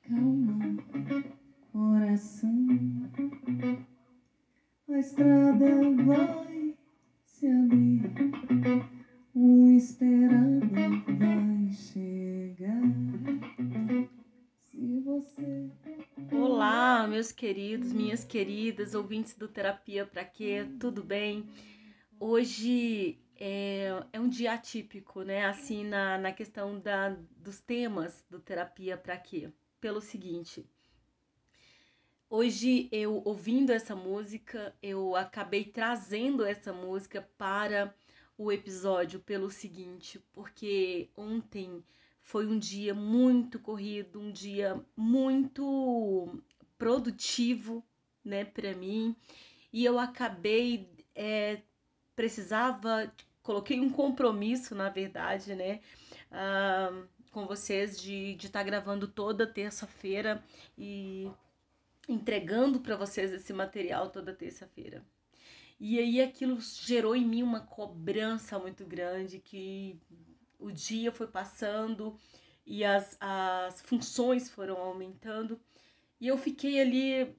Calma, coração, a estrada vai se abrir, o esperado vai chegar. Se você. Olá, meus queridos, minhas queridas, ouvintes do Terapia Pra Quê, tudo bem? Hoje é, é um dia atípico, né? Assim, na, na questão da, dos temas do Terapia Pra Quê? Pelo seguinte. Hoje eu ouvindo essa música, eu acabei trazendo essa música para o episódio pelo seguinte, porque ontem foi um dia muito corrido, um dia muito produtivo, né, para mim, e eu acabei é, precisava coloquei um compromisso, na verdade, né, uh, com vocês de estar tá gravando toda terça-feira e entregando para vocês esse material toda terça-feira. E aí aquilo gerou em mim uma cobrança muito grande que o dia foi passando e as, as funções foram aumentando. E eu fiquei ali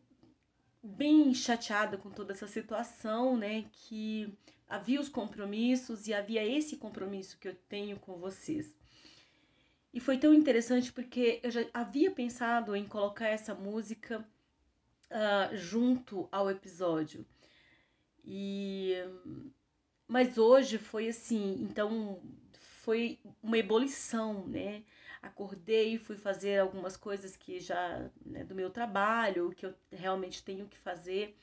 bem chateada com toda essa situação, né? Que havia os compromissos e havia esse compromisso que eu tenho com vocês. E foi tão interessante porque eu já havia pensado em colocar essa música uh, junto ao episódio. E mas hoje foi assim, então foi uma ebulição, né? Acordei, fui fazer algumas coisas que já né, do meu trabalho, que eu realmente tenho que fazer.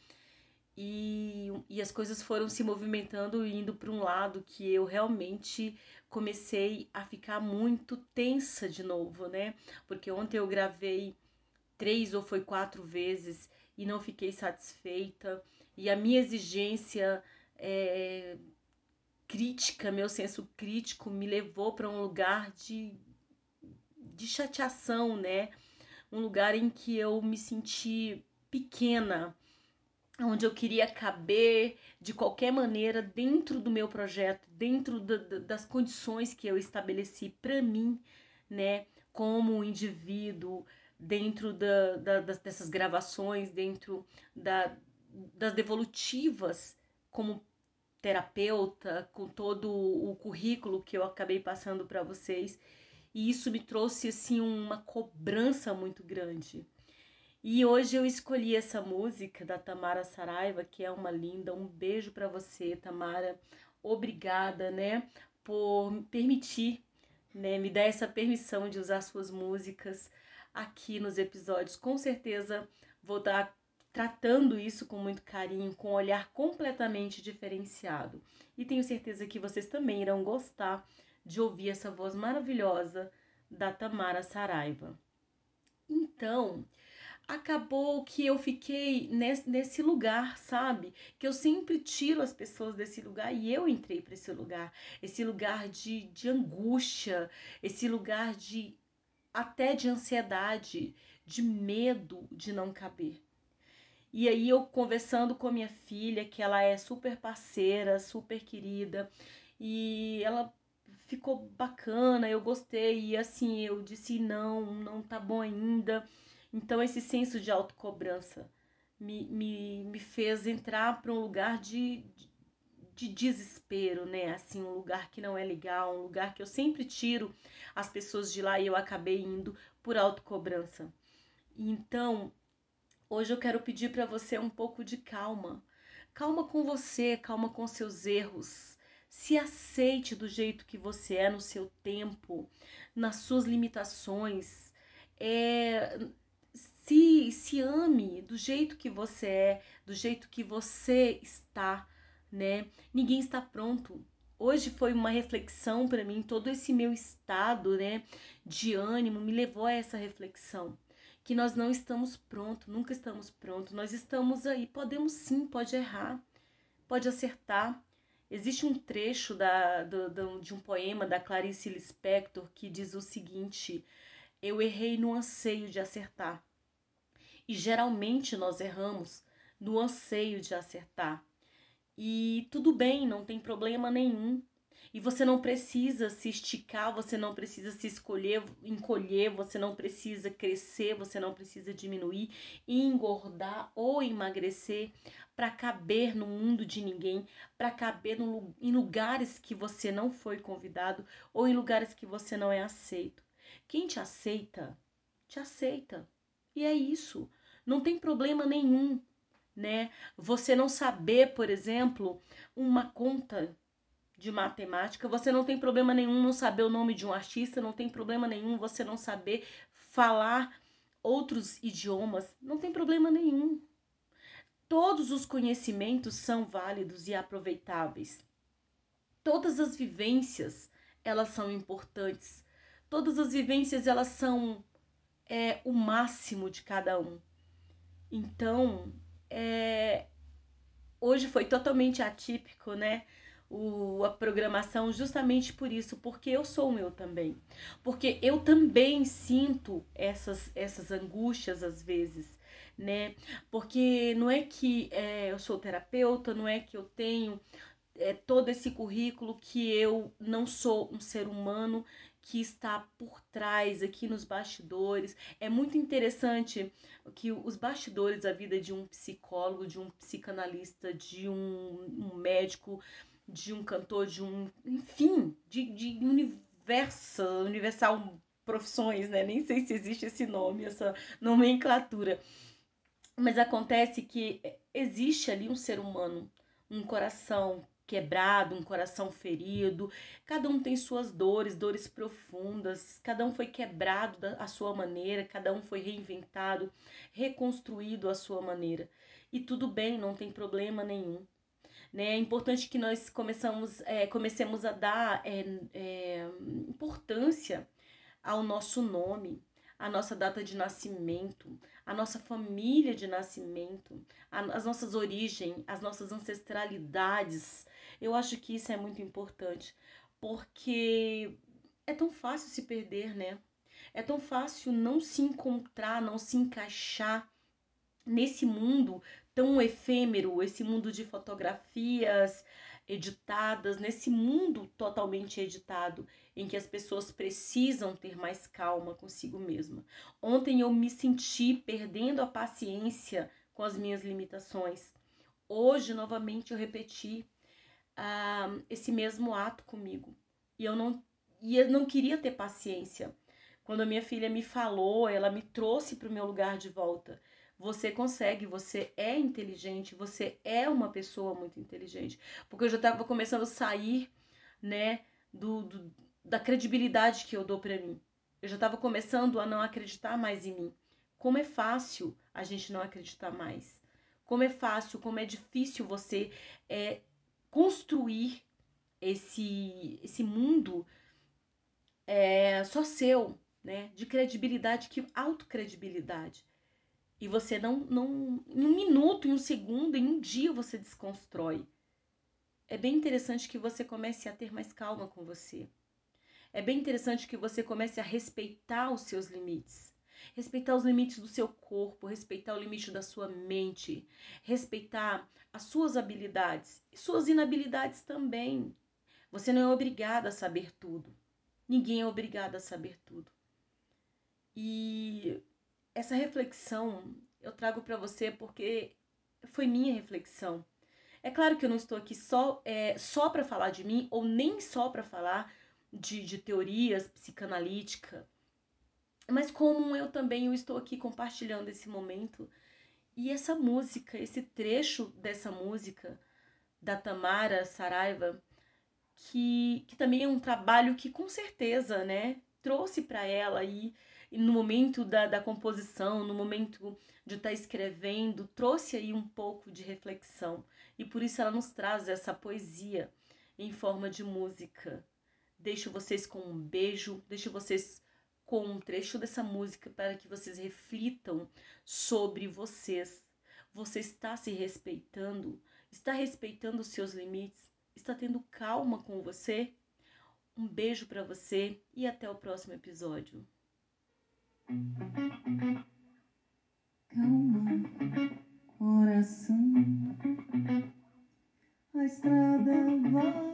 E, e as coisas foram se movimentando e indo para um lado que eu realmente comecei a ficar muito tensa de novo, né? Porque ontem eu gravei três ou foi quatro vezes e não fiquei satisfeita. E a minha exigência é, crítica, meu senso crítico me levou para um lugar de, de chateação, né? Um lugar em que eu me senti pequena, onde eu queria caber de qualquer maneira dentro do meu projeto, dentro do, das condições que eu estabeleci para mim, né? Como indivíduo, dentro da, da, dessas gravações, dentro da, das devolutivas como terapeuta, com todo o currículo que eu acabei passando para vocês. E isso me trouxe assim uma cobrança muito grande. E hoje eu escolhi essa música da Tamara Saraiva, que é uma linda. Um beijo para você, Tamara. Obrigada, né, por permitir, né, me dar essa permissão de usar suas músicas aqui nos episódios. Com certeza vou estar tratando isso com muito carinho, com um olhar completamente diferenciado. E tenho certeza que vocês também irão gostar de ouvir essa voz maravilhosa da Tamara Saraiva. Então, acabou que eu fiquei nesse, nesse lugar, sabe? Que eu sempre tiro as pessoas desse lugar e eu entrei para esse lugar. Esse lugar de, de angústia, esse lugar de até de ansiedade, de medo de não caber. E aí eu conversando com a minha filha, que ela é super parceira, super querida, e ela ficou bacana, eu gostei, e assim, eu disse não, não tá bom ainda. Então esse senso de autocobrança me, me, me fez entrar para um lugar de, de, de desespero, né? Assim, um lugar que não é legal, um lugar que eu sempre tiro as pessoas de lá e eu acabei indo por autocobrança. Então, Hoje eu quero pedir para você um pouco de calma. Calma com você, calma com seus erros. Se aceite do jeito que você é no seu tempo, nas suas limitações. É, se, se ame do jeito que você é, do jeito que você está, né? Ninguém está pronto. Hoje foi uma reflexão para mim, todo esse meu estado, né, de ânimo me levou a essa reflexão que nós não estamos prontos, nunca estamos prontos. Nós estamos aí, podemos sim, pode errar, pode acertar. Existe um trecho da, do, do, de um poema da Clarice Lispector que diz o seguinte: Eu errei no anseio de acertar. E geralmente nós erramos no anseio de acertar. E tudo bem, não tem problema nenhum. E você não precisa se esticar, você não precisa se escolher, encolher, você não precisa crescer, você não precisa diminuir, engordar ou emagrecer para caber no mundo de ninguém, para caber no, em lugares que você não foi convidado ou em lugares que você não é aceito. Quem te aceita, te aceita. E é isso. Não tem problema nenhum, né? Você não saber, por exemplo, uma conta de matemática, você não tem problema nenhum não saber o nome de um artista, não tem problema nenhum você não saber falar outros idiomas, não tem problema nenhum. Todos os conhecimentos são válidos e aproveitáveis. Todas as vivências, elas são importantes. Todas as vivências, elas são é, o máximo de cada um. Então, é, hoje foi totalmente atípico, né? o, a programação justamente por isso, porque eu sou meu também. Porque eu também sinto essas, essas angústias às vezes, né? Porque não é que é, eu sou terapeuta, não é que eu tenho é, todo esse currículo que eu não sou um ser humano que está por trás aqui nos bastidores. É muito interessante que os bastidores da vida de um psicólogo, de um psicanalista, de um, um médico, de um cantor, de um. Enfim, de, de universo, universal profissões, né? Nem sei se existe esse nome, essa nomenclatura. Mas acontece que existe ali um ser humano, um coração quebrado, um coração ferido. Cada um tem suas dores, dores profundas. Cada um foi quebrado da sua maneira, cada um foi reinventado, reconstruído à sua maneira. E tudo bem, não tem problema nenhum. Né? É importante que nós começamos, é, comecemos a dar é, é, importância ao nosso nome, à nossa data de nascimento, à nossa família de nascimento, às nossas origens, às nossas ancestralidades. Eu acho que isso é muito importante, porque é tão fácil se perder, né? É tão fácil não se encontrar, não se encaixar nesse mundo tão efêmero, esse mundo de fotografias editadas, nesse mundo totalmente editado, em que as pessoas precisam ter mais calma consigo mesma. Ontem eu me senti perdendo a paciência com as minhas limitações. Hoje, novamente, eu repeti uh, esse mesmo ato comigo. E eu não, e eu não queria ter paciência. Quando a minha filha me falou, ela me trouxe para o meu lugar de volta. Você consegue, você é inteligente, você é uma pessoa muito inteligente. Porque eu já estava começando a sair, né, do, do da credibilidade que eu dou para mim. Eu já estava começando a não acreditar mais em mim. Como é fácil a gente não acreditar mais. Como é fácil, como é difícil você é, construir esse, esse mundo é, só seu, né? De credibilidade, que autocredibilidade. E você não, não. Em um minuto, em um segundo, em um dia você desconstrói. É bem interessante que você comece a ter mais calma com você. É bem interessante que você comece a respeitar os seus limites. Respeitar os limites do seu corpo, respeitar o limite da sua mente, respeitar as suas habilidades e suas inabilidades também. Você não é obrigada a saber tudo. Ninguém é obrigado a saber tudo. E essa reflexão eu trago para você porque foi minha reflexão. É claro que eu não estou aqui só, é, só para falar de mim ou nem só para falar de, de teorias psicanalítica, mas como eu também eu estou aqui compartilhando esse momento e essa música, esse trecho dessa música da Tamara Saraiva, que, que também é um trabalho que com certeza, né, trouxe para ela e no momento da, da composição, no momento de estar tá escrevendo, trouxe aí um pouco de reflexão. E por isso ela nos traz essa poesia em forma de música. Deixo vocês com um beijo, deixo vocês com um trecho dessa música para que vocês reflitam sobre vocês. Você está se respeitando? Está respeitando os seus limites? Está tendo calma com você? Um beijo para você e até o próximo episódio. Calma, coração, a estrada vai